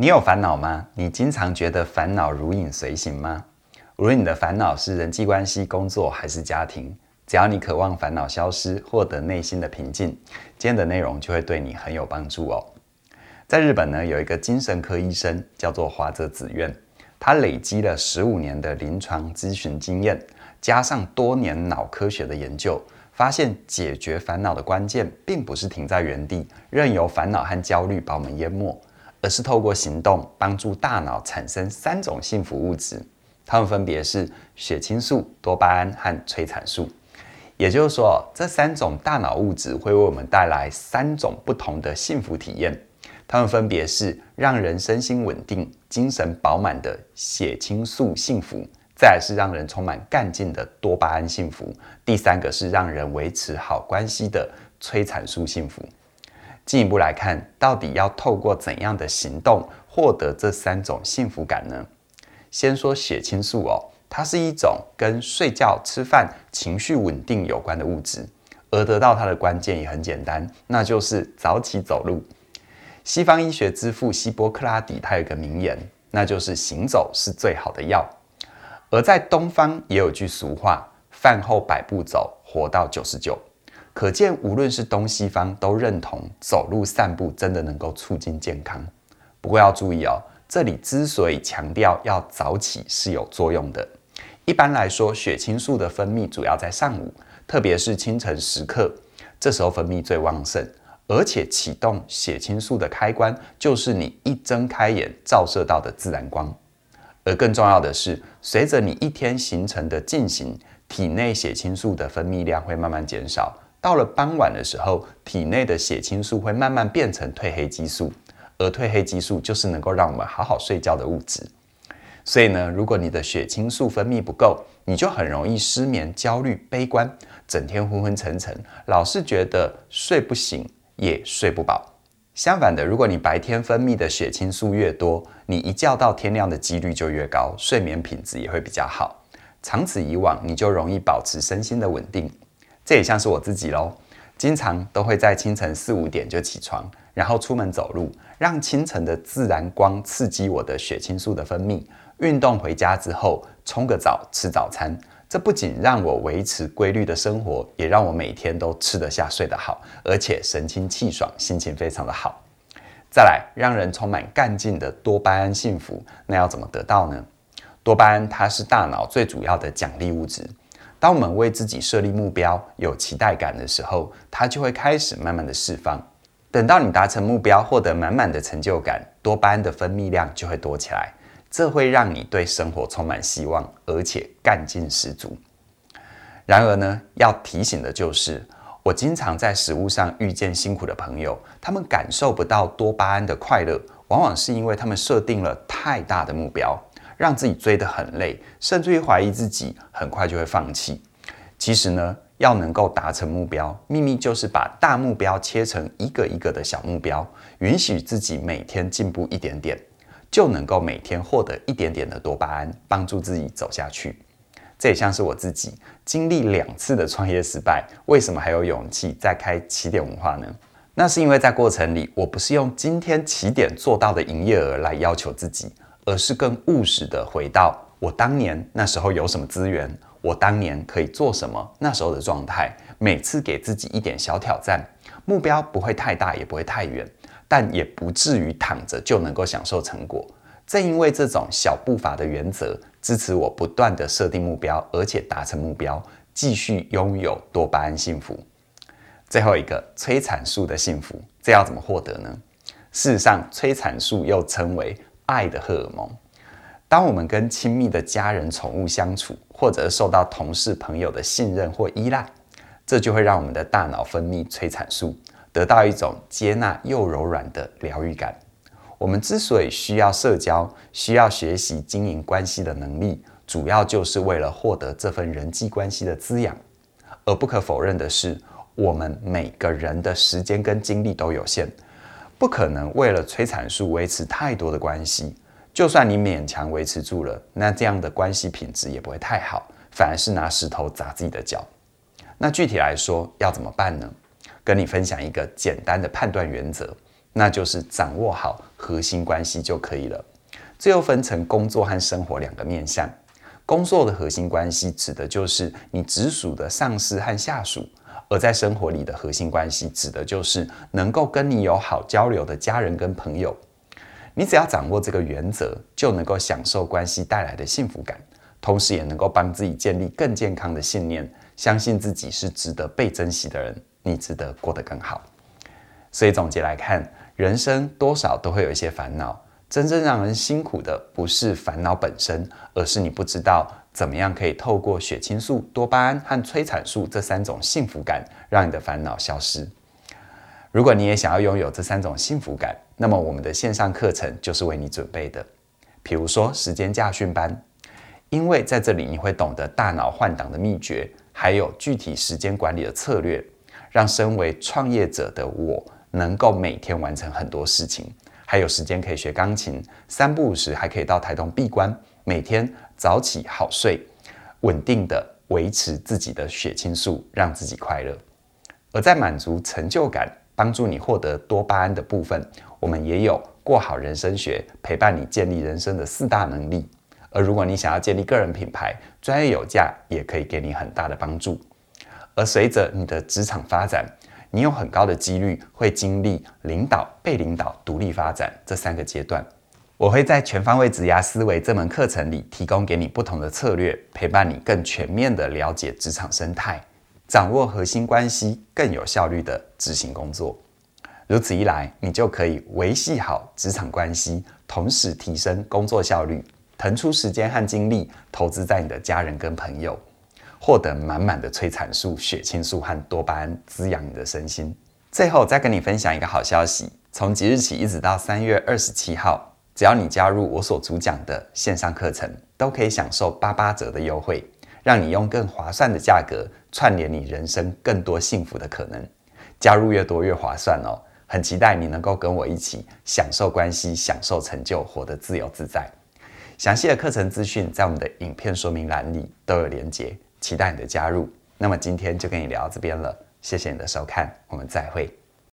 你有烦恼吗？你经常觉得烦恼如影随形吗？无论你的烦恼是人际关系、工作还是家庭，只要你渴望烦恼消失，获得内心的平静，今天的内容就会对你很有帮助哦。在日本呢，有一个精神科医生叫做华泽子苑，他累积了十五年的临床咨询经验，加上多年脑科学的研究，发现解决烦恼的关键，并不是停在原地，任由烦恼和焦虑把我们淹没。而是透过行动帮助大脑产生三种幸福物质，它们分别是血清素、多巴胺和催产素。也就是说，这三种大脑物质会为我们带来三种不同的幸福体验。它们分别是让人身心稳定、精神饱满的血清素幸福，再来是让人充满干劲的多巴胺幸福，第三个是让人维持好关系的催产素幸福。进一步来看，到底要透过怎样的行动获得这三种幸福感呢？先说血清素哦，它是一种跟睡觉、吃饭、情绪稳定有关的物质，而得到它的关键也很简单，那就是早起走路。西方医学之父希波克拉底他有个名言，那就是行走是最好的药。而在东方也有句俗话：饭后百步走，活到九十九。可见，无论是东西方都认同走路散步真的能够促进健康。不过要注意哦，这里之所以强调要早起是有作用的。一般来说，血清素的分泌主要在上午，特别是清晨时刻，这时候分泌最旺盛。而且启动血清素的开关就是你一睁开眼照射到的自然光。而更重要的是，随着你一天行程的进行，体内血清素的分泌量会慢慢减少。到了傍晚的时候，体内的血清素会慢慢变成褪黑激素，而褪黑激素就是能够让我们好好睡觉的物质。所以呢，如果你的血清素分泌不够，你就很容易失眠、焦虑、悲观，整天昏昏沉沉，老是觉得睡不醒也睡不饱。相反的，如果你白天分泌的血清素越多，你一觉到天亮的几率就越高，睡眠品质也会比较好。长此以往，你就容易保持身心的稳定。这也像是我自己喽，经常都会在清晨四五点就起床，然后出门走路，让清晨的自然光刺激我的血清素的分泌。运动回家之后，冲个澡，吃早餐，这不仅让我维持规律的生活，也让我每天都吃得下、睡得好，而且神清气爽，心情非常的好。再来，让人充满干劲的多巴胺幸福，那要怎么得到呢？多巴胺它是大脑最主要的奖励物质。当我们为自己设立目标、有期待感的时候，它就会开始慢慢的释放。等到你达成目标，获得满满的成就感，多巴胺的分泌量就会多起来，这会让你对生活充满希望，而且干劲十足。然而呢，要提醒的就是，我经常在食物上遇见辛苦的朋友，他们感受不到多巴胺的快乐，往往是因为他们设定了太大的目标。让自己追得很累，甚至于怀疑自己很快就会放弃。其实呢，要能够达成目标，秘密就是把大目标切成一个一个的小目标，允许自己每天进步一点点，就能够每天获得一点点的多巴胺，帮助自己走下去。这也像是我自己经历两次的创业失败，为什么还有勇气再开起点文化呢？那是因为在过程里，我不是用今天起点做到的营业额来要求自己。而是更务实的回到我当年那时候有什么资源，我当年可以做什么，那时候的状态。每次给自己一点小挑战，目标不会太大，也不会太远，但也不至于躺着就能够享受成果。正因为这种小步伐的原则，支持我不断的设定目标，而且达成目标，继续拥有多巴胺幸福。最后一个催产素的幸福，这要怎么获得呢？事实上，催产素又称为爱的荷尔蒙。当我们跟亲密的家人、宠物相处，或者受到同事、朋友的信任或依赖，这就会让我们的大脑分泌催产素，得到一种接纳又柔软的疗愈感。我们之所以需要社交，需要学习经营关系的能力，主要就是为了获得这份人际关系的滋养。而不可否认的是，我们每个人的时间跟精力都有限。不可能为了催产素维持太多的关系，就算你勉强维持住了，那这样的关系品质也不会太好，反而是拿石头砸自己的脚。那具体来说要怎么办呢？跟你分享一个简单的判断原则，那就是掌握好核心关系就可以了。这又分成工作和生活两个面向。工作的核心关系指的就是你直属的上司和下属，而在生活里的核心关系指的就是能够跟你有好交流的家人跟朋友。你只要掌握这个原则，就能够享受关系带来的幸福感，同时也能够帮自己建立更健康的信念，相信自己是值得被珍惜的人。你值得过得更好，所以总结来看，人生多少都会有一些烦恼。真正让人辛苦的不是烦恼本身，而是你不知道怎么样可以透过血清素、多巴胺和催产素这三种幸福感，让你的烦恼消失。如果你也想要拥有这三种幸福感，那么我们的线上课程就是为你准备的。比如说时间驾训班，因为在这里你会懂得大脑换挡的秘诀，还有具体时间管理的策略。让身为创业者的我能够每天完成很多事情，还有时间可以学钢琴，三不五时还可以到台东闭关，每天早起好睡，稳定的维持自己的血清素，让自己快乐。而在满足成就感、帮助你获得多巴胺的部分，我们也有过好人生学，陪伴你建立人生的四大能力。而如果你想要建立个人品牌，专业有价也可以给你很大的帮助。而随着你的职场发展，你有很高的几率会经历领导、被领导、独立发展这三个阶段。我会在全方位职涯思维这门课程里提供给你不同的策略，陪伴你更全面地了解职场生态，掌握核心关系，更有效率地执行工作。如此一来，你就可以维系好职场关系，同时提升工作效率，腾出时间和精力投资在你的家人跟朋友。获得满满的催产素、血清素和多巴胺，滋养你的身心。最后再跟你分享一个好消息：从即日起一直到三月二十七号，只要你加入我所主讲的线上课程，都可以享受八八折的优惠，让你用更划算的价格串联你人生更多幸福的可能。加入越多越划算哦！很期待你能够跟我一起享受关系、享受成就、活得自由自在。详细的课程资讯在我们的影片说明栏里都有连结。期待你的加入。那么今天就跟你聊到这边了，谢谢你的收看，我们再会。